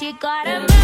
you gotta